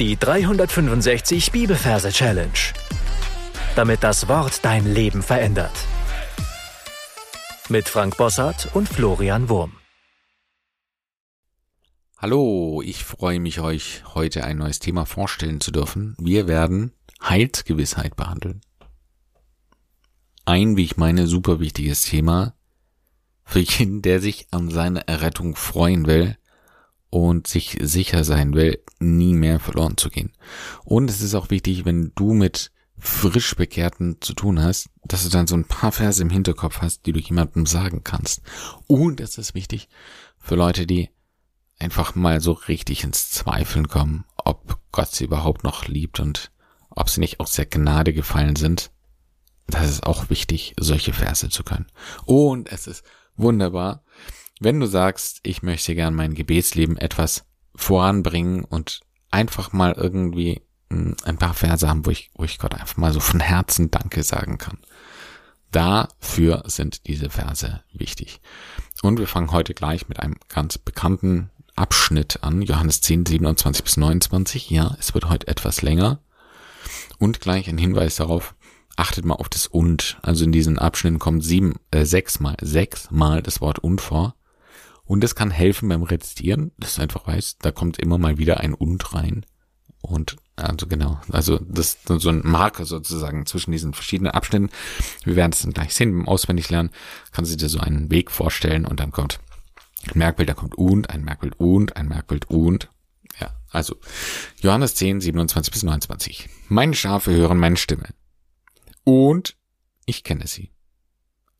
Die 365 Bibelverse Challenge. Damit das Wort dein Leben verändert. Mit Frank Bossart und Florian Wurm. Hallo, ich freue mich, euch heute ein neues Thema vorstellen zu dürfen. Wir werden Heilsgewissheit behandeln. Ein, wie ich meine, super wichtiges Thema für jeden, der sich an seine Errettung freuen will und sich sicher sein will, nie mehr verloren zu gehen. Und es ist auch wichtig, wenn du mit frisch Bekehrten zu tun hast, dass du dann so ein paar Verse im Hinterkopf hast, die du jemandem sagen kannst. Und es ist wichtig für Leute, die einfach mal so richtig ins Zweifeln kommen, ob Gott sie überhaupt noch liebt und ob sie nicht aus der Gnade gefallen sind. Das ist auch wichtig, solche Verse zu können. Und es ist wunderbar, wenn du sagst, ich möchte gern mein Gebetsleben etwas voranbringen und einfach mal irgendwie hm, ein paar Verse haben, wo ich, wo ich Gott einfach mal so von Herzen Danke sagen kann. Dafür sind diese Verse wichtig. Und wir fangen heute gleich mit einem ganz bekannten Abschnitt an, Johannes 10, 27 bis 29. Ja, es wird heute etwas länger. Und gleich ein Hinweis darauf, achtet mal auf das und. Also in diesen Abschnitten kommt sieben, äh, sechsmal, sechsmal das Wort und vor. Und das kann helfen beim Rezitieren, dass du einfach weißt, da kommt immer mal wieder ein und rein. Und also genau, also das ist so ein Marker sozusagen zwischen diesen verschiedenen Abschnitten. Wir werden es dann gleich sehen beim Auswendiglernen. Kannst du dir so einen Weg vorstellen und dann kommt ein Merkbild, da kommt und, ein Merkbild und, ein Merkbild und. Ja, also Johannes 10, 27 bis 29. Meine Schafe hören meine Stimme. Und ich kenne sie.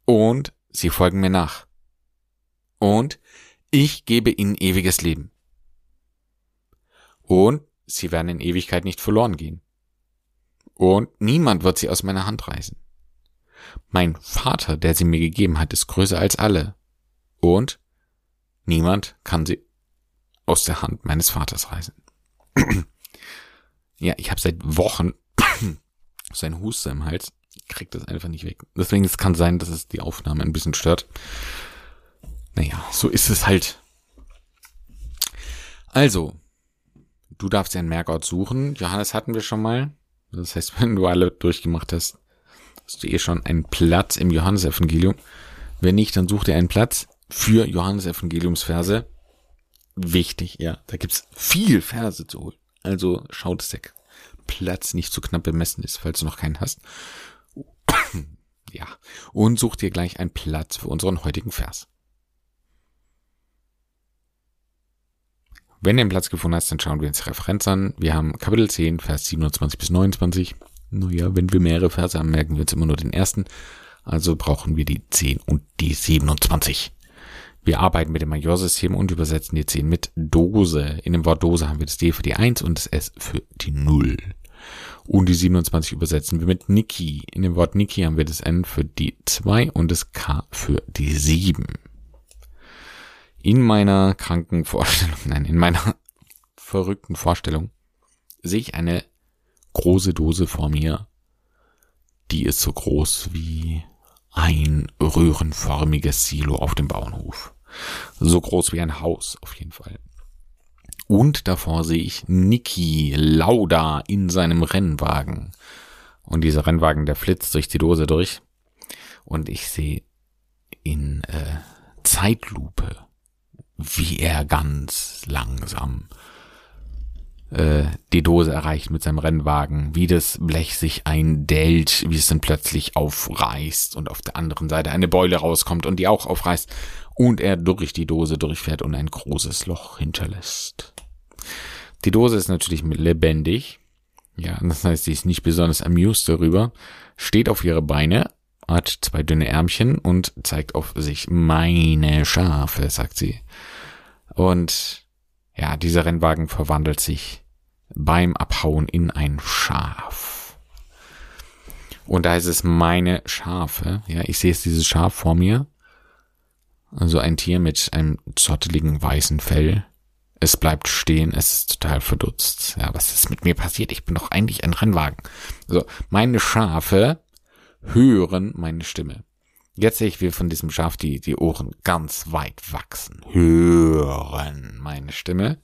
Und sie folgen mir nach. Und ich gebe ihnen ewiges Leben. Und sie werden in Ewigkeit nicht verloren gehen. Und niemand wird sie aus meiner Hand reißen. Mein Vater, der sie mir gegeben hat, ist größer als alle. Und niemand kann sie aus der Hand meines Vaters reißen. ja, ich habe seit Wochen sein Huster im Hals. Ich krieg das einfach nicht weg. Deswegen es kann sein, dass es die Aufnahme ein bisschen stört. Naja, so ist es halt. Also, du darfst ja einen Merkort suchen. Johannes hatten wir schon mal. Das heißt, wenn du alle durchgemacht hast, hast du eh schon einen Platz im Johannesevangelium. Wenn nicht, dann such dir einen Platz für Johannesevangeliumsverse. Wichtig, ja. Da gibt's viel Verse zu holen. Also schaut, dass der Platz nicht zu knapp bemessen ist, falls du noch keinen hast. ja. Und such dir gleich einen Platz für unseren heutigen Vers. Wenn du den Platz gefunden hast, dann schauen wir uns Referenz an. Wir haben Kapitel 10, Vers 27 bis 29. Naja, wenn wir mehrere Verse haben, merken wir uns immer nur den ersten. Also brauchen wir die 10 und die 27. Wir arbeiten mit dem Majorsystem und übersetzen die 10 mit Dose. In dem Wort Dose haben wir das D für die 1 und das S für die 0. Und die 27 übersetzen wir mit Niki. In dem Wort Niki haben wir das N für die 2 und das K für die 7 in meiner kranken Vorstellung, nein, in meiner verrückten Vorstellung sehe ich eine große Dose vor mir. Die ist so groß wie ein röhrenförmiges Silo auf dem Bauernhof. So groß wie ein Haus auf jeden Fall. Und davor sehe ich Niki Lauda in seinem Rennwagen. Und dieser Rennwagen, der flitzt durch die Dose durch. Und ich sehe in äh, Zeitlupe wie er ganz langsam äh, die Dose erreicht mit seinem Rennwagen, wie das Blech sich eindellt, wie es dann plötzlich aufreißt und auf der anderen Seite eine Beule rauskommt und die auch aufreißt und er durch die Dose durchfährt und ein großes Loch hinterlässt. Die Dose ist natürlich lebendig, ja, das heißt, sie ist nicht besonders amused darüber, steht auf ihre Beine, hat zwei dünne Ärmchen und zeigt auf sich meine Schafe, sagt sie. Und ja, dieser Rennwagen verwandelt sich beim Abhauen in ein Schaf. Und da ist es meine Schafe. Ja, ich sehe jetzt dieses Schaf vor mir. Also ein Tier mit einem zotteligen weißen Fell. Es bleibt stehen, es ist total verdutzt. Ja, was ist mit mir passiert? Ich bin doch eigentlich ein Rennwagen. Also, meine Schafe hören meine Stimme. Jetzt sehe ich, wie von diesem Schaf die, die Ohren ganz weit wachsen. Hören meine Stimme.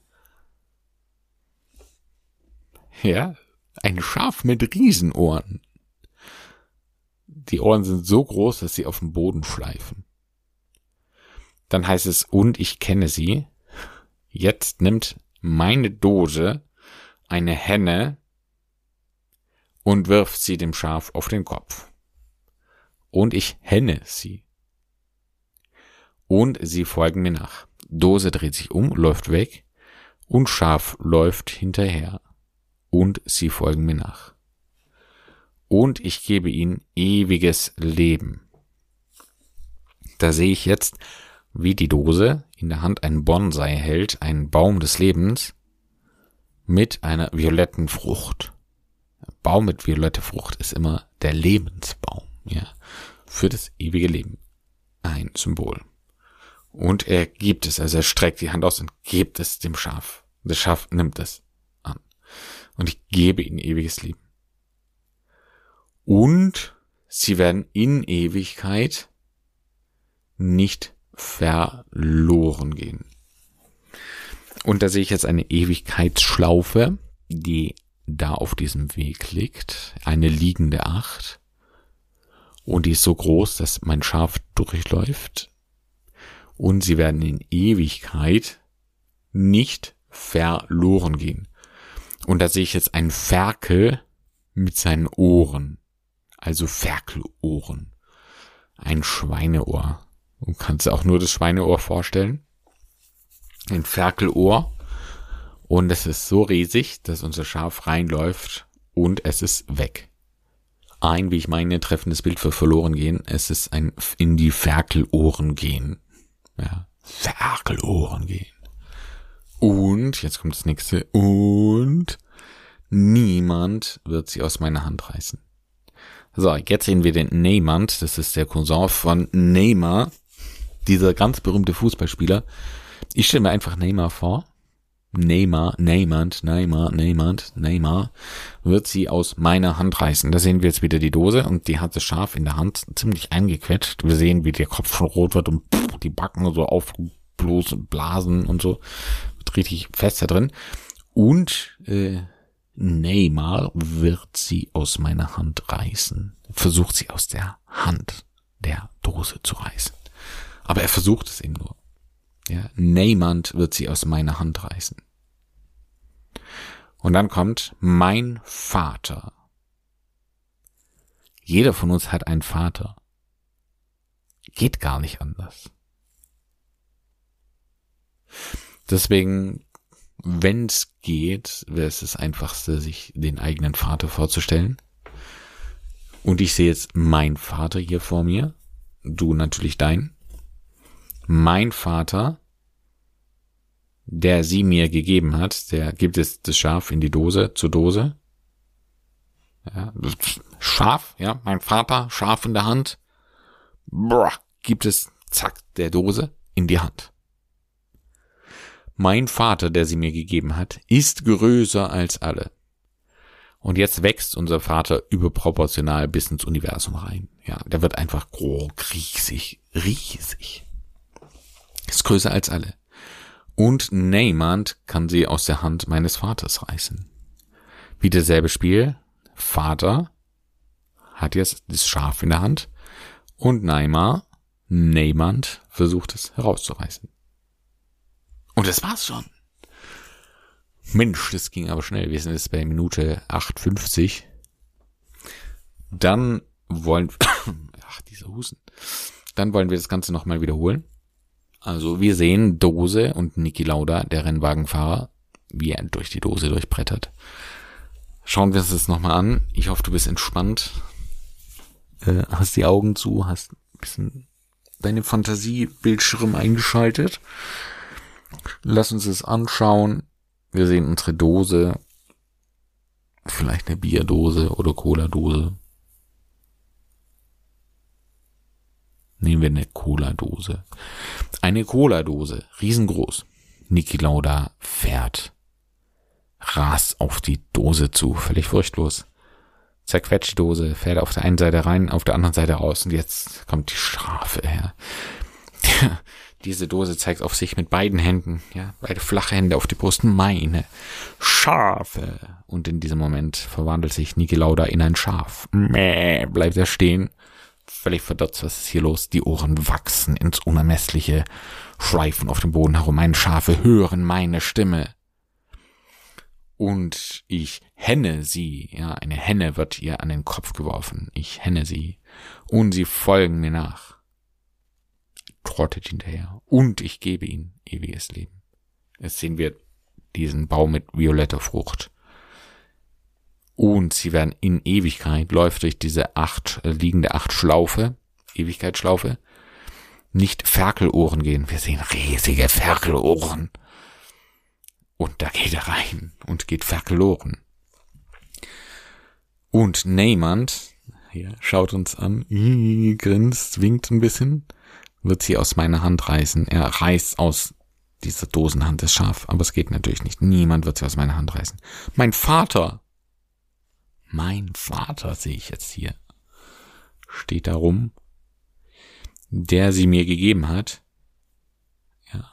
Ja, ein Schaf mit Riesenohren. Die Ohren sind so groß, dass sie auf dem Boden schleifen. Dann heißt es, und ich kenne sie. Jetzt nimmt meine Dose eine Henne und wirft sie dem Schaf auf den Kopf. Und ich henne sie. Und sie folgen mir nach. Dose dreht sich um, läuft weg und Schaf läuft hinterher. Und sie folgen mir nach. Und ich gebe ihnen ewiges Leben. Da sehe ich jetzt, wie die Dose in der Hand einen Bonsai hält, einen Baum des Lebens, mit einer violetten Frucht. Baum mit violette Frucht ist immer der Lebensbaum, ja, für das ewige Leben. Ein Symbol. Und er gibt es, also er streckt die Hand aus und gibt es dem Schaf. Das Schaf nimmt es an. Und ich gebe ihnen ewiges Leben. Und sie werden in Ewigkeit nicht verloren gehen. Und da sehe ich jetzt eine Ewigkeitsschlaufe, die da auf diesem Weg liegt. Eine liegende Acht. Und die ist so groß, dass mein Schaf durchläuft. Und sie werden in Ewigkeit nicht verloren gehen. Und da sehe ich jetzt einen Ferkel mit seinen Ohren. Also Ferkelohren. Ein Schweineohr. Du kannst auch nur das Schweineohr vorstellen ein Ferkelohr. Und es ist so riesig, dass unser Schaf reinläuft und es ist weg. Ein, wie ich meine, treffendes Bild für verloren gehen. Es ist ein in die Ferkelohren gehen. Ja, Ferkelohren gehen. Und, jetzt kommt das nächste, und niemand wird sie aus meiner Hand reißen. So, jetzt sehen wir den Neymar, das ist der Cousin von Neymar, dieser ganz berühmte Fußballspieler, ich stelle mir einfach Neymar vor. Neymar, Neymar, Neymar, Neymar, Neymar wird sie aus meiner Hand reißen. Da sehen wir jetzt wieder die Dose und die hat das Schaf in der Hand ziemlich eingequetscht. Wir sehen, wie der Kopf schon rot wird und die Backen so aufblasen blasen und so. Wird richtig fest da drin. Und äh, Neymar wird sie aus meiner Hand reißen. Versucht sie aus der Hand der Dose zu reißen. Aber er versucht es eben nur. Ja, niemand wird sie aus meiner Hand reißen. Und dann kommt mein Vater. Jeder von uns hat einen Vater. Geht gar nicht anders. Deswegen, wenn es geht, wäre es das Einfachste, sich den eigenen Vater vorzustellen. Und ich sehe jetzt mein Vater hier vor mir, du natürlich dein mein Vater, der sie mir gegeben hat, der gibt es das Schaf in die Dose, zur Dose. Ja, Schaf, ja, mein Vater, Schaf in der Hand. Boah, gibt es, zack, der Dose in die Hand. Mein Vater, der sie mir gegeben hat, ist größer als alle. Und jetzt wächst unser Vater überproportional bis ins Universum rein. Ja, der wird einfach groß, riesig, riesig. Ist größer als alle. Und niemand kann sie aus der Hand meines Vaters reißen. Wie derselbe Spiel. Vater hat jetzt das Schaf in der Hand und Neymar, niemand versucht es herauszureißen. Und das war's schon. Mensch, das ging aber schnell. Wir sind jetzt bei Minute 8,50. Dann wollen, ach, dieser Husten. Dann wollen wir das Ganze nochmal wiederholen. Also wir sehen Dose und Niki Lauda, der Rennwagenfahrer, wie er durch die Dose durchbrettert. Schauen wir uns das nochmal an. Ich hoffe, du bist entspannt. Äh, hast die Augen zu, hast ein bisschen deine Fantasiebildschirm eingeschaltet. Lass uns das anschauen. Wir sehen unsere Dose. Vielleicht eine Bierdose oder Cola-Dose. Nehmen wir eine Cola-Dose. Eine Cola-Dose, riesengroß. Niki Lauda fährt. Rast auf die Dose zu, völlig furchtlos. Zerquetscht die Dose, fährt auf der einen Seite rein, auf der anderen Seite raus und jetzt kommt die Strafe her. Diese Dose zeigt auf sich mit beiden Händen, ja, beide flache Hände auf die Brust, meine Schafe. Und in diesem Moment verwandelt sich Niki Lauda in ein Schaf. Mäh, bleibt er stehen. Völlig verdotzt, was ist hier los? Die Ohren wachsen ins Unermessliche, schleifen auf dem Boden herum. Meine Schafe hören meine Stimme. Und ich henne sie, ja, eine Henne wird ihr an den Kopf geworfen. Ich henne sie. Und sie folgen mir nach trottet hinterher und ich gebe ihnen ewiges Leben. Jetzt sehen wir diesen Baum mit violetter Frucht. Und sie werden in Ewigkeit, läuft durch diese acht, äh, liegende acht Schlaufe, Ewigkeitsschlaufe, nicht Ferkelohren gehen. Wir sehen riesige Ferkelohren. Und da geht er rein und geht Ferkelohren. Und Neymand, hier, schaut uns an, grinst, winkt ein bisschen wird sie aus meiner Hand reißen. Er reißt aus dieser Dosenhand das Schaf, aber es geht natürlich nicht. Niemand wird sie aus meiner Hand reißen. Mein Vater! Mein Vater sehe ich jetzt hier. Steht da rum. Der sie mir gegeben hat, ja,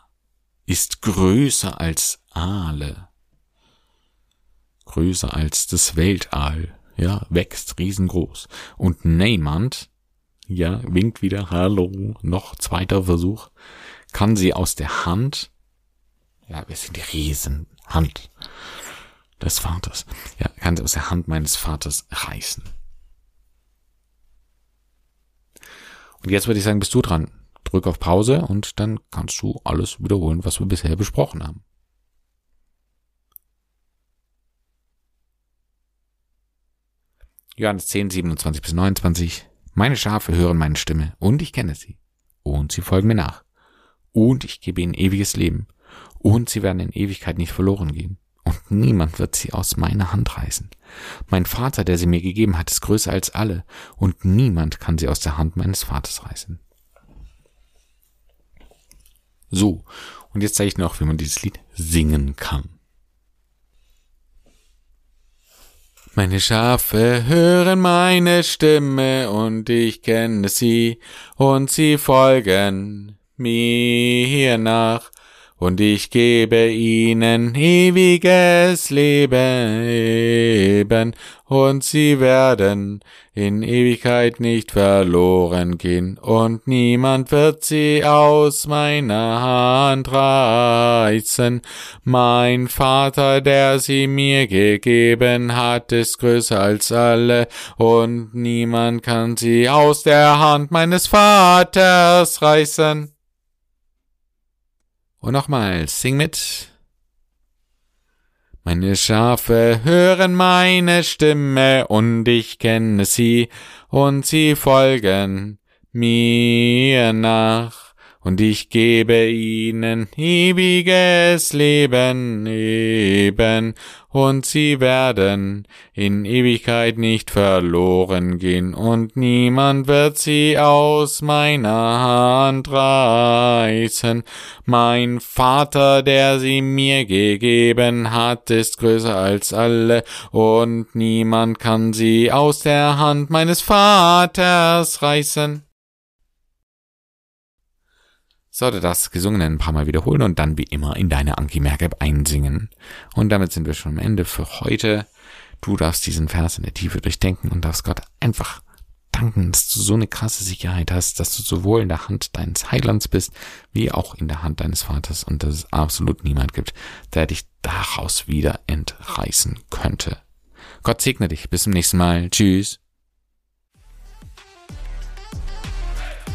ist größer als Aale. Größer als das Weltall. Ja, wächst riesengroß. Und Neymand, ja, winkt wieder, hallo, noch zweiter Versuch, kann sie aus der Hand, ja, wir sind die Riesenhand des Vaters, ja, kann sie aus der Hand meines Vaters reißen. Und jetzt würde ich sagen, bist du dran. Drück auf Pause und dann kannst du alles wiederholen, was wir bisher besprochen haben. Johannes 10, 27 bis 29. Meine Schafe hören meine Stimme, und ich kenne sie, und sie folgen mir nach, und ich gebe ihnen ewiges Leben, und sie werden in Ewigkeit nicht verloren gehen, und niemand wird sie aus meiner Hand reißen. Mein Vater, der sie mir gegeben hat, ist größer als alle, und niemand kann sie aus der Hand meines Vaters reißen. So, und jetzt zeige ich noch, wie man dieses Lied singen kann. Meine Schafe hören meine Stimme und ich kenne sie und sie folgen mir nach und ich gebe ihnen ewiges Leben, und sie werden in Ewigkeit nicht verloren gehen, und niemand wird sie aus meiner Hand reißen. Mein Vater, der sie mir gegeben hat, ist größer als alle, und niemand kann sie aus der Hand meines Vaters reißen. Und nochmals, sing mit. Meine Schafe hören meine Stimme und ich kenne sie und sie folgen mir nach und ich gebe ihnen ewiges Leben eben, und sie werden in Ewigkeit nicht verloren gehen, und niemand wird sie aus meiner Hand reißen. Mein Vater, der sie mir gegeben hat, ist größer als alle, und niemand kann sie aus der Hand meines Vaters reißen sollte das Gesungene ein paar Mal wiederholen und dann wie immer in deine Anki Merk einsingen. Und damit sind wir schon am Ende für heute. Du darfst diesen Vers in der Tiefe durchdenken und darfst Gott einfach danken, dass du so eine krasse Sicherheit hast, dass du sowohl in der Hand deines Heilands bist, wie auch in der Hand deines Vaters und dass es absolut niemand gibt, der dich daraus wieder entreißen könnte. Gott segne dich. Bis zum nächsten Mal. Tschüss.